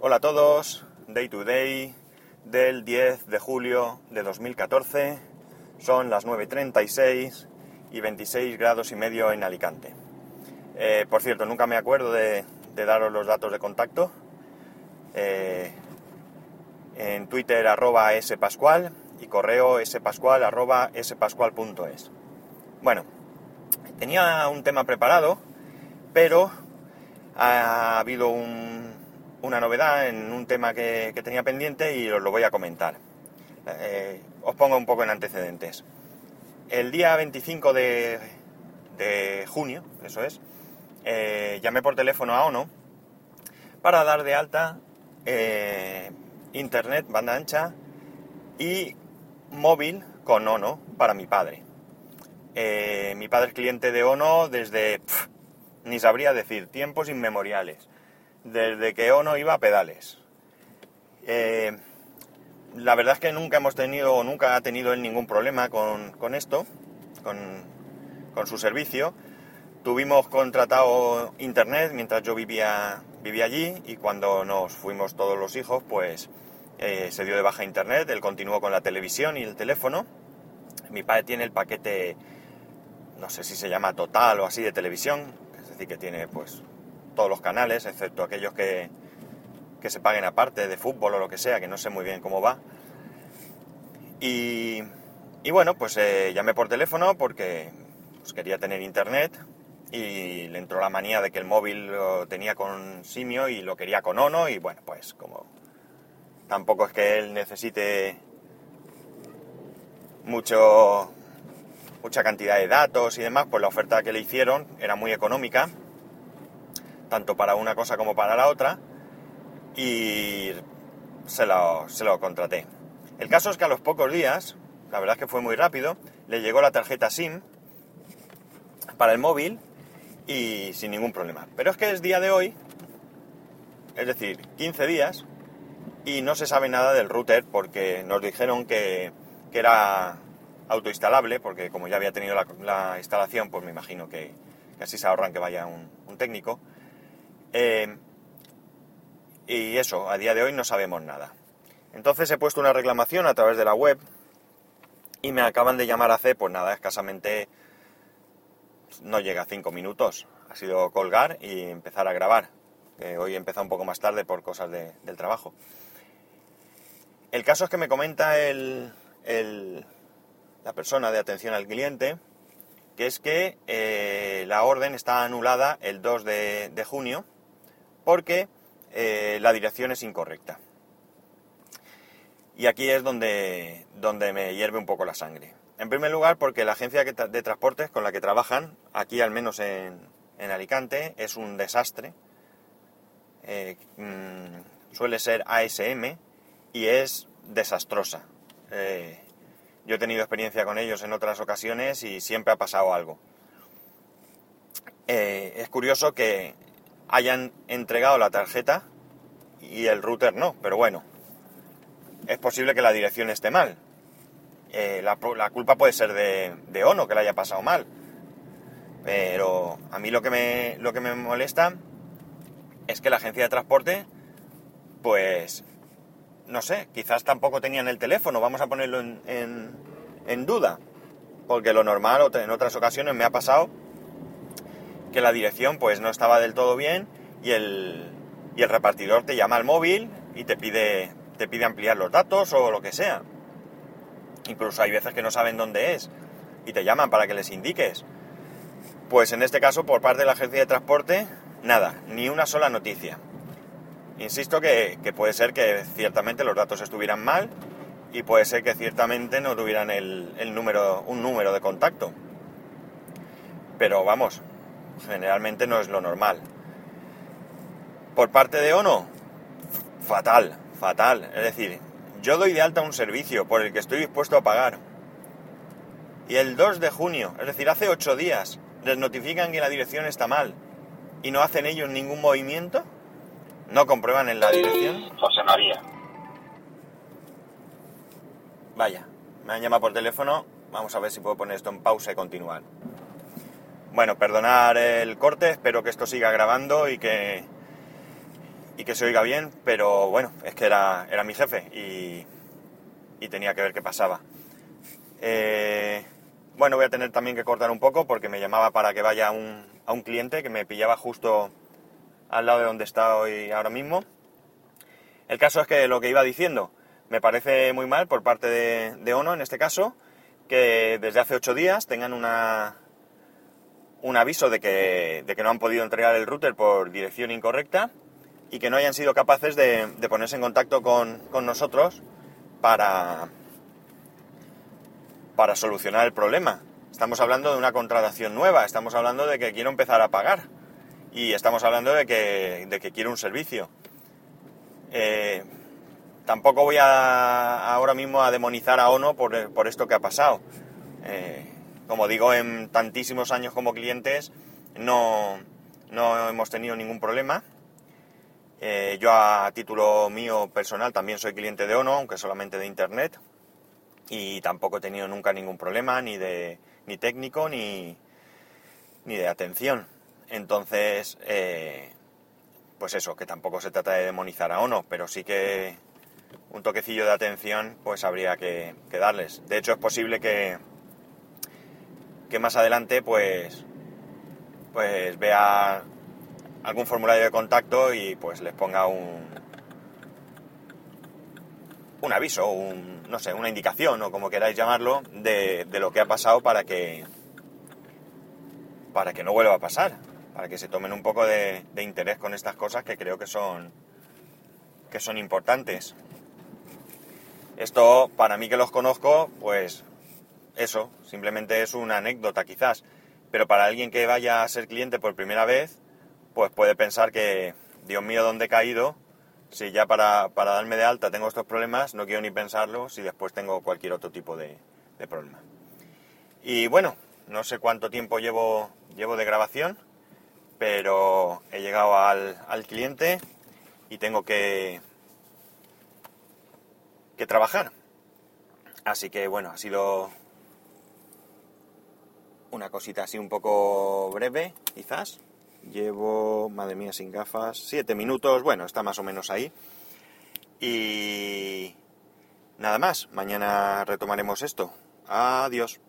Hola a todos, Day to Day del 10 de julio de 2014. Son las 9.36 y 26 grados y medio en Alicante. Eh, por cierto, nunca me acuerdo de, daros los datos de contacto. Eh, en Twitter arroba spascual y correo spascual arroba spascual.es. Bueno, tenía un tema preparado, pero ha habido un, una novedad en un tema que, que, tenía pendiente y os lo voy a comentar. Eh, os pongo un poco en antecedentes. El día 25 de, de junio, eso es, eh, llamé por teléfono a ONO para dar de alta eh, internet, banda ancha y móvil con ONO para mi padre. Mi padre es cliente de ONO desde, ni sabría decir, tiempos inmemoriales, desde que ONO iba a pedales. Eh, la verdad es que nunca hemos tenido, o nunca ha tenido él ningún problema con, con esto, con, con, su servicio. Tuvimos contratado internet mientras yo vivía, vivía allí y cuando nos fuimos todos los hijos, pues eh, se dio de baja internet, él continuó con la televisión y el teléfono. Mi padre tiene el paquete, no sé si se llama total o así de televisión, es decir, que tiene pues todos los canales, excepto aquellos que, que se paguen aparte de fútbol o lo que sea, que no sé muy bien cómo va. Y, y bueno, pues eh, llamé por teléfono porque pues, quería tener internet y le entró la manía de que el móvil lo tenía con Simio y lo quería con Ono y bueno, pues como tampoco es que él necesite mucho mucha cantidad de datos y demás, pues la oferta que le hicieron era muy económica, tanto para una cosa como para la otra, y se lo, se lo contraté. El caso es que a los pocos días, la verdad es que fue muy rápido, le llegó la tarjeta SIM para el móvil y sin ningún problema. Pero es que es día de hoy, es decir, 15 días, y no se sabe nada del router porque nos dijeron que, que era autoinstalable, porque como ya había tenido la, la, instalación, pues me imagino que, que así se ahorran que vaya un, un técnico. Eh, y eso, a día de hoy no sabemos nada. Entonces he puesto una reclamación a través de la web y me acaban de llamar hace, pues nada, escasamente no llega a 5 minutos. Ha sido colgar y empezar a grabar. Hoy he un poco más tarde por cosas de, del trabajo. El caso es que me comenta el, el, la persona de atención al cliente que es que eh, la orden está anulada el 2 de, de junio porque eh, la dirección es incorrecta. Y aquí es donde, donde me hierve un poco la sangre. En primer lugar, porque la agencia de transportes con la que trabajan, aquí al menos en, en Alicante, es un desastre. Eh, mmm, suele ser ASM y es desastrosa. Eh, yo he tenido experiencia con ellos en otras ocasiones y siempre ha pasado algo. Es curioso que hayan entregado la tarjeta y el router no, pero bueno, es posible que la dirección esté mal. Eh, la, culpa puede ser de, de, ONO, que la haya pasado mal. Pero a mí lo que, me, lo que me molesta es que la agencia de transporte, pues, no sé, quizás tampoco tenían el teléfono, vamos a ponerlo en, en duda. Porque lo normal, en otras ocasiones me ha pasado que la dirección pues no estaba del todo bien y el, y el repartidor te llama al móvil y te pide, te pide ampliar los datos o lo que sea. Incluso hay veces que no saben dónde es y te llaman para que les indiques. Pues en este caso, por parte de la agencia de transporte, nada, ni una sola noticia. Insisto que, que puede ser que ciertamente los datos estuvieran mal y puede ser que ciertamente no tuvieran el, el número, un número de contacto. Pero vamos, generalmente no es lo normal. Por parte de ONO, fatal, fatal. Es decir, yo doy de alta un servicio por el que estoy dispuesto a pagar. Y el 2 de junio, es decir, hace 8 días, les notifican que la dirección está mal y no hacen ellos ningún movimiento. ¿No comprueban en la dirección? José María. Vaya, me han llamado por teléfono. Vamos a ver si puedo poner esto en pausa y continuar. Bueno, perdonar el corte, espero que esto siga grabando y que y que se oiga bien, pero bueno, es que era, era mi jefe y, y tenía que ver qué pasaba. Eh, bueno, voy a tener también que cortar un poco porque me llamaba para que vaya a un, a un cliente que me pillaba justo al lado de donde está hoy ahora mismo. El caso es que lo que iba diciendo me parece muy mal por parte de, de ONO en este caso, que desde hace ocho días tengan una, un aviso de que, de que no han podido entregar el router por dirección incorrecta y que no hayan sido capaces de, de ponerse en contacto con, con nosotros para, para solucionar el problema. Estamos hablando de una contratación nueva, estamos hablando de que quiero empezar a pagar y estamos hablando de que, de que quiero un servicio. Eh, tampoco voy a ahora mismo a demonizar a ONO por, por esto que ha pasado. Eh, como digo, en tantísimos años como clientes no, no hemos tenido ningún problema. Eh, yo a título mío personal también soy cliente de ONO, aunque solamente de Internet. Y tampoco he tenido nunca ningún problema, ni de ni técnico, ni, ni de atención. Entonces, eh, pues eso, que tampoco se trata de demonizar a ONO, pero sí que un toquecillo de atención pues habría que, que darles. De hecho, es posible que, que más adelante pues, pues vea algún formulario de contacto y pues les ponga un, un aviso, un, no sé, una indicación o como queráis llamarlo de, de lo que ha pasado para que para que no vuelva a pasar, para que se tomen un poco de, de interés con estas cosas que creo que son que son importantes. Esto, para mí que los conozco, pues eso, simplemente es una anécdota quizás. Pero para alguien que vaya a ser cliente por primera vez, pues puede pensar que, Dios mío, ¿dónde he caído? Si ya para, para darme de alta tengo estos problemas, no quiero ni pensarlo si después tengo cualquier otro tipo de, de problema. Y bueno, no sé cuánto tiempo llevo, llevo de grabación, pero he llegado al, al cliente y tengo que, que trabajar. Así que bueno, ha sido cosita así un poco breve, quizás. Llevo, madre mía, sin gafas, siete minutos, bueno, está más o menos ahí. Y nada más, mañana retomaremos esto. Adiós.